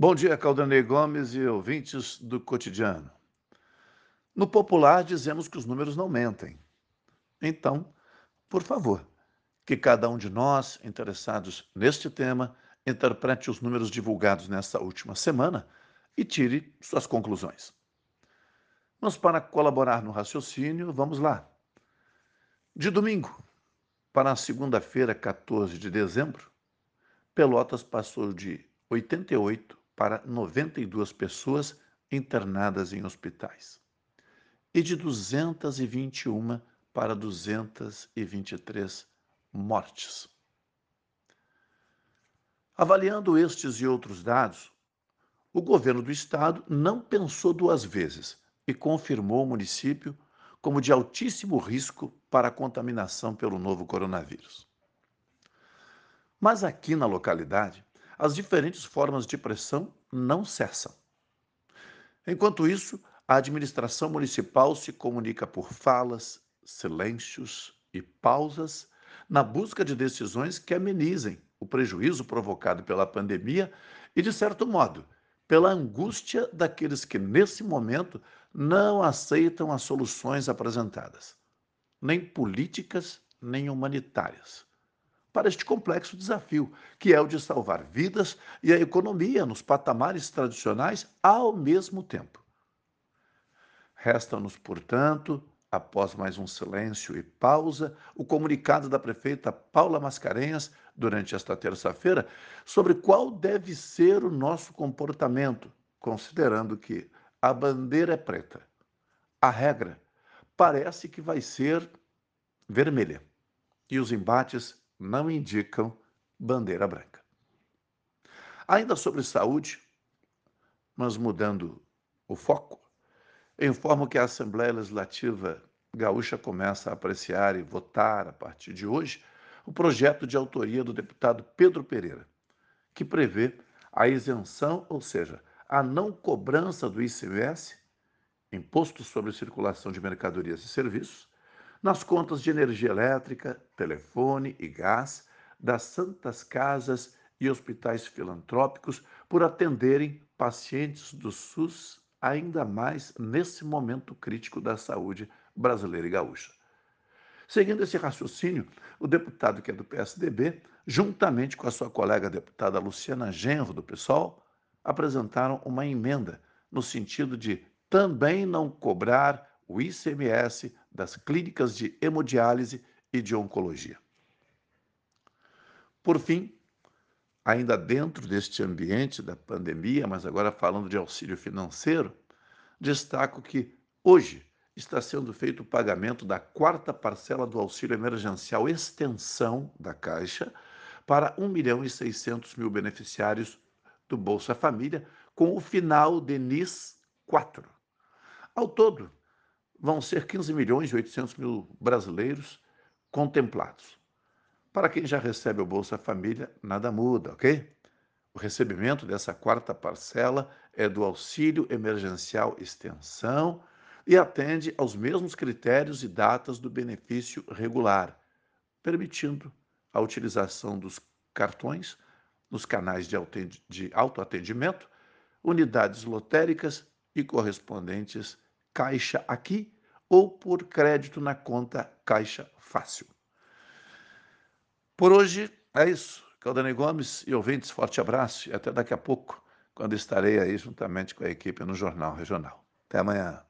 Bom dia, Caldanei Gomes e ouvintes do cotidiano. No popular, dizemos que os números não mentem. Então, por favor, que cada um de nós, interessados neste tema, interprete os números divulgados nesta última semana e tire suas conclusões. Mas para colaborar no raciocínio, vamos lá. De domingo para segunda-feira, 14 de dezembro, Pelotas passou de 88 para 92 pessoas internadas em hospitais e de 221 para 223 mortes. Avaliando estes e outros dados, o governo do estado não pensou duas vezes e confirmou o município como de altíssimo risco para a contaminação pelo novo coronavírus. Mas aqui na localidade, as diferentes formas de pressão não cessam. Enquanto isso, a administração municipal se comunica por falas, silêncios e pausas na busca de decisões que amenizem o prejuízo provocado pela pandemia e, de certo modo, pela angústia daqueles que, nesse momento, não aceitam as soluções apresentadas, nem políticas, nem humanitárias, para este complexo desafio, que é o de salvar vidas e a economia nos patamares tradicionais ao mesmo tempo. Resta-nos, portanto, após mais um silêncio e pausa, o comunicado da prefeita Paula Mascarenhas, durante esta terça-feira, sobre qual deve ser o nosso comportamento, considerando que a bandeira é preta. A regra parece que vai ser vermelha e os embates não indicam bandeira branca. Ainda sobre saúde, mas mudando o foco, Informo que a Assembleia Legislativa Gaúcha começa a apreciar e votar, a partir de hoje, o projeto de autoria do deputado Pedro Pereira, que prevê a isenção, ou seja, a não cobrança do ICMS, Imposto sobre Circulação de Mercadorias e Serviços, nas contas de energia elétrica, telefone e gás das santas casas e hospitais filantrópicos por atenderem pacientes do SUS ainda mais nesse momento crítico da saúde brasileira e gaúcha. Seguindo esse raciocínio, o deputado que é do PSDB, juntamente com a sua colega deputada Luciana Genro, do PSOL, apresentaram uma emenda no sentido de também não cobrar o ICMS das clínicas de hemodiálise e de oncologia. Por fim, ainda dentro deste ambiente da pandemia, mas agora falando de auxílio financeiro, destaco que hoje está sendo feito o pagamento da quarta parcela do auxílio emergencial extensão da Caixa para 1 milhão e 600 mil beneficiários do Bolsa Família, com o final de NIS 4. Ao todo, vão ser 15 milhões e 800 mil brasileiros contemplados. Para quem já recebe o Bolsa Família, nada muda, ok? O recebimento dessa quarta parcela é do auxílio emergencial extensão e atende aos mesmos critérios e datas do benefício regular, permitindo a utilização dos cartões nos canais de autoatendimento, unidades lotéricas e correspondentes Caixa Aqui ou por crédito na conta Caixa Fácil. Por hoje é isso. Caldani Gomes e ouvintes, forte abraço e até daqui a pouco, quando estarei aí juntamente com a equipe no Jornal Regional. Até amanhã.